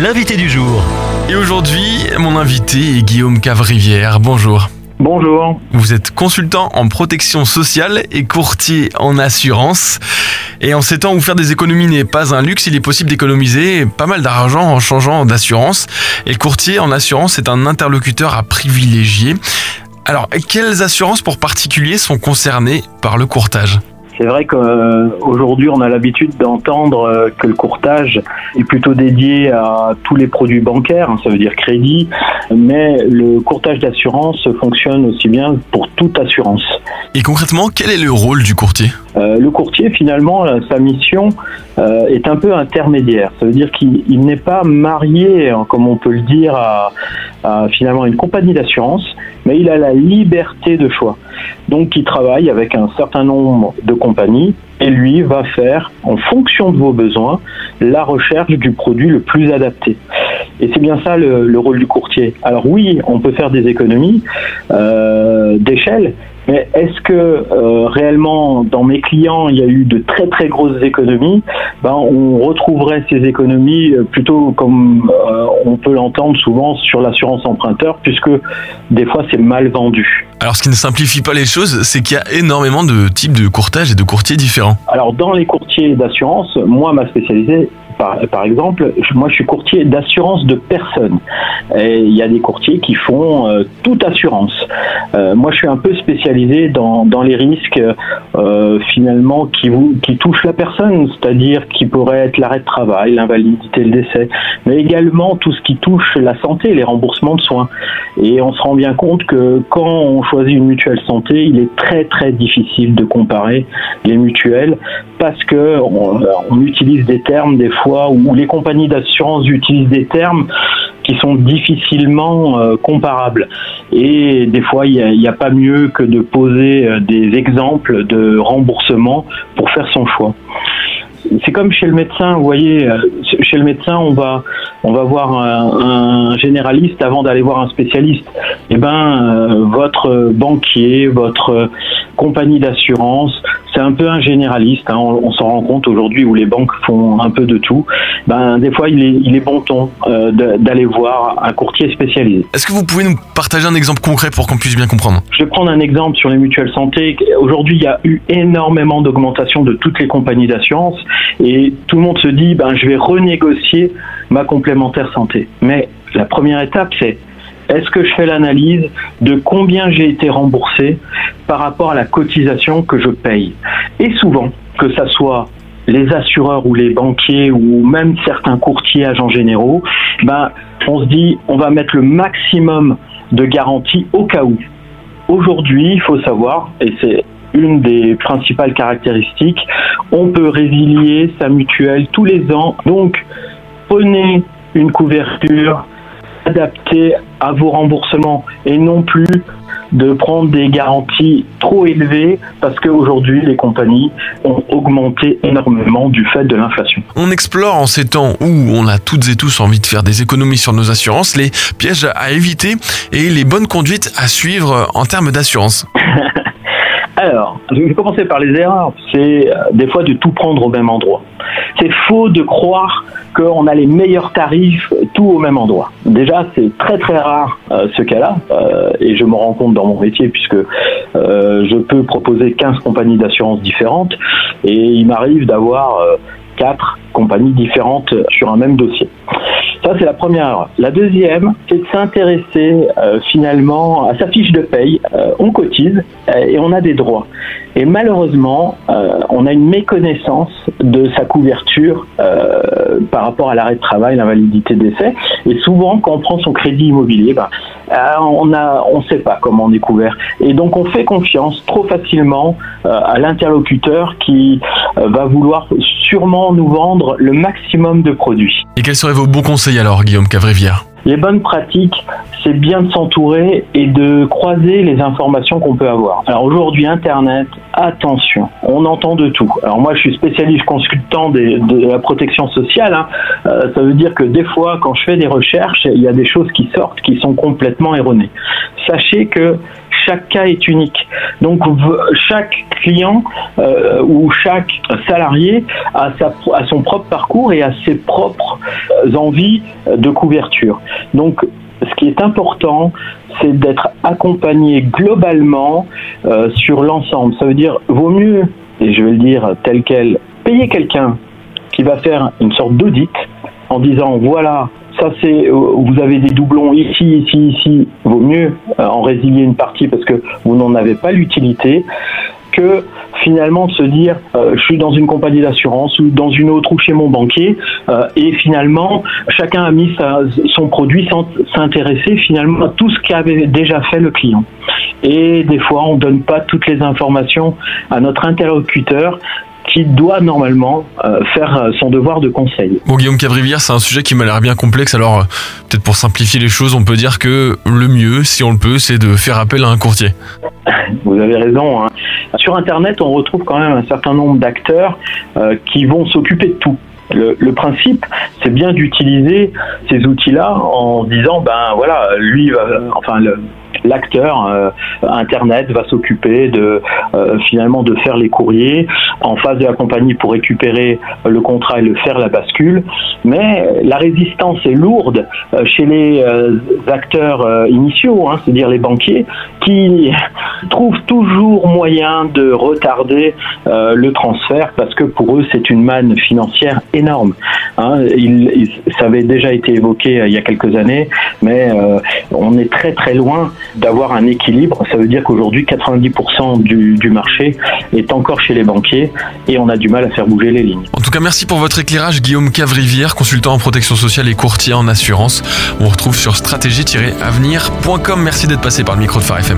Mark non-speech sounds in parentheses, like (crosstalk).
l'invité du jour. Et aujourd'hui, mon invité est Guillaume Cavrivière. Bonjour. Bonjour. Vous êtes consultant en protection sociale et courtier en assurance. Et en ces temps où faire des économies n'est pas un luxe, il est possible d'économiser pas mal d'argent en changeant d'assurance. Et le courtier en assurance est un interlocuteur à privilégier. Alors, quelles assurances pour particuliers sont concernées par le courtage? C'est vrai qu'aujourd'hui, on a l'habitude d'entendre euh, que le courtage est plutôt dédié à tous les produits bancaires, hein, ça veut dire crédit, mais le courtage d'assurance fonctionne aussi bien pour toute assurance. Et concrètement, quel est le rôle du courtier? Euh, Le courtier, finalement, sa mission euh, est un peu intermédiaire. Ça veut dire qu'il n'est pas marié, hein, comme on peut le dire, à, à finalement une compagnie d'assurance, mais il a la liberté de choix. Donc, il travaille avec un certain nombre de compagnies et lui va faire, en fonction de vos besoins, la recherche du produit le plus adapté. Et c'est bien ça le, rôle du courtier. Alors oui, on peut faire des économies euh, d'échelle, mais est-ce que euh, réellement dans mes clients il y a eu de très très grosses économies? Ben, On retrouverait ces économies euh, plutôt comme euh, on peut l'entendre souvent sur l'assurance emprunteur, puisque des fois c'est mal vendu. Alors ce qui ne simplifie pas les choses, c'est qu'il y a énormément de types de courtage et de courtiers différents. Alors dans les courtiers d'assurance, moi ma spécialité par, exemple, moi je suis courtier d'assurance de personnes. Il y a des courtiers qui font euh, toute assurance. Euh, moi je suis un peu spécialisé dans, les risques euh, finalement qui, qui touchent la personne, c'est-à-dire qui pourrait être l'arrêt de travail, l'invalidité, le décès, mais également tout ce qui touche la santé, les remboursements de soins. Et on se rend bien compte que quand on choisit une mutuelle santé, il est très très difficile de comparer les mutuelles parce que on utilise des termes des fois où les compagnies d'assurance utilisent des termes qui sont difficilement euh, comparables. Et des fois, il n'y a, pas mieux que de poser euh, des exemples de remboursement pour faire son choix. C'est comme chez le médecin, vous voyez, euh, chez le médecin, on va, on va voir un, généraliste avant d'aller voir un spécialiste. Eh ben, votre banquier, votre compagnie d'assurance, c'est un peu un généraliste. Hein. On, s'en rend compte aujourd'hui où les banques font un peu de tout. Ben, des fois, il est, il est bon ton euh, d'aller voir un courtier spécialisé. Est-ce que vous pouvez nous partager un exemple concret pour qu'on puisse bien comprendre? Je vais prendre un exemple sur les mutuelles santé. Aujourd'hui, il y a eu énormément d'augmentation de toutes les compagnies d'assurance et tout le monde se dit, ben, je vais renégocier ma complémentaire santé. Mais la première étape, c'est est-ce que je fais l'analyse de combien j'ai été remboursé par rapport à la cotisation que je paye Et souvent, que ça soit les assureurs ou les banquiers ou même certains courtiers agents généraux, ben, on se dit on va mettre le maximum de garanties au cas où. Aujourd'hui, il faut savoir, et c'est une des principales caractéristiques, on peut résilier sa mutuelle tous les ans. Donc, prenez une couverture adapté à vos remboursements et non plus de prendre des garanties trop élevées parce qu'aujourd'hui les compagnies ont augmenté énormément du fait de l'inflation. On explore en ces temps où on a toutes et tous envie de faire des économies sur nos assurances les pièges à éviter et les bonnes conduites à suivre en termes d'assurance. (laughs) Alors, je vais commencer par les erreurs. C'est euh, des fois de tout prendre au même endroit. C'est faux de croire qu'on a les meilleurs tarifs tout au même endroit. Déjà, c'est très très rare euh, ce cas-là, euh, et je me rends compte dans mon métier puisque je peux proposer 15 compagnies d'assurance différentes, et il m'arrive d'avoir quatre compagnies différentes sur un même dossier. Ça, c'est la première La deuxième, c'est de s'intéresser euh, finalement à sa fiche de paye. Euh, on cotise euh, et on a des droits. Et malheureusement, on a une méconnaissance de sa couverture par rapport à l'arrêt de travail, l'invalidité d'essai. Et souvent, quand on prend son crédit immobilier, ben, on a, on sait pas comment on est couvert. Et donc, on fait confiance trop facilement à l'interlocuteur qui va vouloir sûrement nous vendre le maximum de produits. Et quels seraient vos bons conseils alors, Guillaume Cavrivière les bonnes pratiques, c'est bien de s'entourer et de croiser les informations qu'on peut avoir. Alors aujourd'hui, Internet, attention, on entend de tout. Alors moi, je suis spécialiste consultant de la protection sociale. Hein. Euh, ça veut dire que des fois, quand je fais des recherches, il y a des choses qui sortent qui sont complètement erronées. Sachez que chaque cas est unique. Donc chaque client euh, ou chaque salarié a, son propre parcours et a ses propres envies de couverture. Donc, ce qui est important, c'est d'être accompagné globalement euh, sur l'ensemble. Ça veut dire, vaut mieux, et je vais le dire tel quel, payer quelqu'un qui va faire une sorte d'audit en disant, voilà, ça c'est, vous avez des doublons ici, ici, ici, vaut mieux euh, en résilier une partie parce que vous n'en avez pas l'utilité que finalement se dire euh, je suis dans une compagnie d'assurance ou dans une autre ou chez mon banquier euh, et finalement chacun a mis son produit sans s'intéresser finalement à tout ce qu'avait déjà fait le client. Et des fois on donne pas toutes les informations à notre interlocuteur qui doit normalement euh, faire son devoir de conseil. Bon, Guillaume Cabrivière, c'est un sujet qui m'a l'air bien complexe. Alors, peut-être pour simplifier les choses, on peut dire que le mieux, si on le peut, c'est de faire appel à un courtier. Vous avez raison. Hein. Sur Internet, on retrouve quand même un certain nombre d'acteurs euh, qui vont s'occuper de tout. Le, le, principe, c'est bien d'utiliser ces outils-là en disant, ben voilà, lui, va, enfin, le, l'acteur euh, internet va s'occuper de euh, finalement de faire les courriers en face de la compagnie pour récupérer le contrat et le faire la bascule. Mais la résistance est lourde euh, chez les acteurs initiaux hein, c'est-à-dire les banquiers qui trouvent toujours moyen de retarder le transfert parce que pour eux c'est une manne financière énorme hein. ça avait déjà été évoqué il y a quelques années mais on est très très loin d'avoir un équilibre. Ça veut dire qu'aujourd'hui, 90% du, du, marché est encore chez les banquiers et on a du mal à faire bouger les lignes. En tout cas, merci pour votre éclairage, Guillaume Cavrivière, consultant en protection sociale et courtier en assurance. On retrouve sur stratégie-avenir.com. Merci d'être passé par le micro de Phare FM.